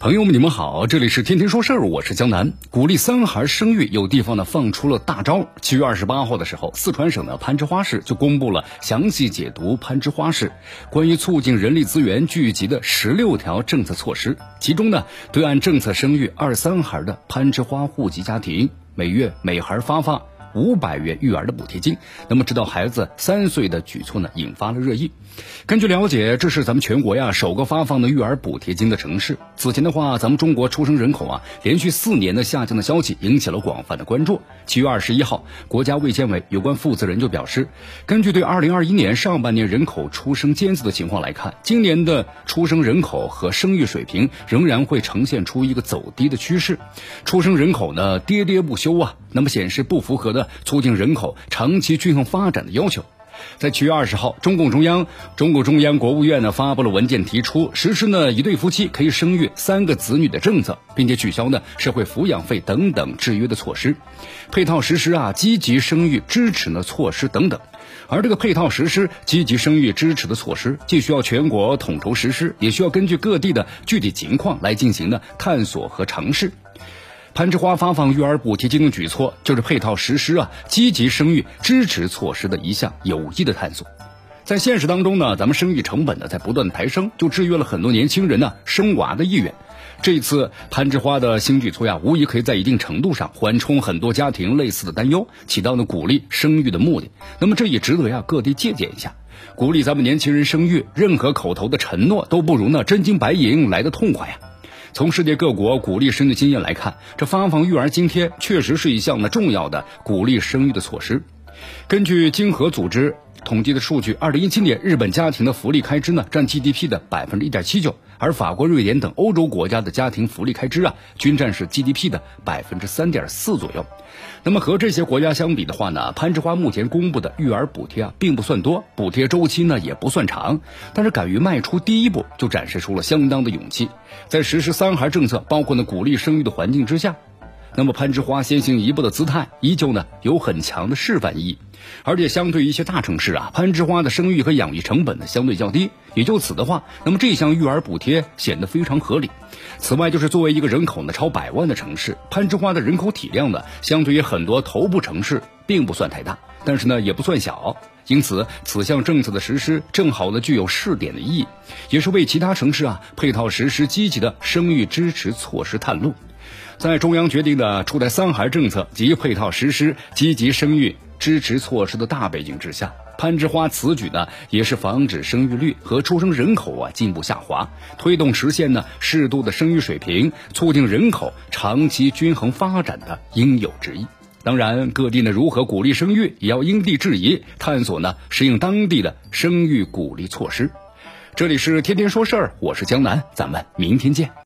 朋友们，你们好，这里是天天说事儿，我是江南。鼓励三孩生育，有地方呢放出了大招。七月二十八号的时候，四川省的攀枝花市就公布了详细解读攀枝花市关于促进人力资源聚集的十六条政策措施。其中呢，对按政策生育二三孩的攀枝花户籍家庭，每月每孩发放。五百元育儿的补贴金，那么直到孩子三岁的举措呢，引发了热议。根据了解，这是咱们全国呀首个发放的育儿补贴金的城市。此前的话，咱们中国出生人口啊连续四年的下降的消息引起了广泛的关注。七月二十一号，国家卫健委有关负责人就表示，根据对二零二一年上半年人口出生监测的情况来看，今年的出生人口和生育水平仍然会呈现出一个走低的趋势，出生人口呢跌跌不休啊，那么显示不符合的。促进人口长期均衡发展的要求，在七月二十号，中共中央、中共中央国务院呢发布了文件，提出实施呢一对夫妻可以生育三个子女的政策，并且取消呢社会抚养费等等制约的措施，配套实施啊积极生育支持呢措施等等。而这个配套实施积极生育支持的措施，既需要全国统筹实施，也需要根据各地的具体情况来进行呢探索和尝试。攀枝花发放育儿补贴金的举措，就是配套实施啊积极生育支持措施的一项有益的探索。在现实当中呢，咱们生育成本呢在不断抬升，就制约了很多年轻人呢生娃的意愿。这一次攀枝花的新举措呀，无疑可以在一定程度上缓冲很多家庭类似的担忧，起到呢鼓励生育的目的。那么这也值得呀各地借鉴一下，鼓励咱们年轻人生育。任何口头的承诺都不如那真金白银来的痛快呀。从世界各国鼓励生育经验来看，这发放育儿津贴确实是一项呢重要的鼓励生育的措施。根据经合组织统计的数据，二零一七年日本家庭的福利开支呢占 GDP 的百分之一点七九。而法国、瑞典等欧洲国家的家庭福利开支啊，均占是 GDP 的百分之三点四左右。那么和这些国家相比的话呢，攀枝花目前公布的育儿补贴啊，并不算多，补贴周期呢也不算长，但是敢于迈出第一步，就展示出了相当的勇气。在实施三孩政策，包括呢鼓励生育的环境之下。那么攀枝花先行一步的姿态，依旧呢有很强的示范意义，而且相对于一些大城市啊，攀枝花的生育和养育成本呢相对较低，也就此的话，那么这项育儿补贴显得非常合理。此外，就是作为一个人口呢超百万的城市，攀枝花的人口体量呢，相对于很多头部城市并不算太大，但是呢也不算小，因此此项政策的实施正好呢具有试点的意义，也是为其他城市啊配套实施积极的生育支持措施探路。在中央决定的出台三孩政策及配套实施积极生育支持措施的大背景之下，攀枝花此举呢，也是防止生育率和出生人口啊进一步下滑，推动实现呢适度的生育水平，促进人口长期均衡发展的应有之义。当然，各地呢如何鼓励生育，也要因地制宜，探索呢适应当地的生育鼓励措施。这里是天天说事儿，我是江南，咱们明天见。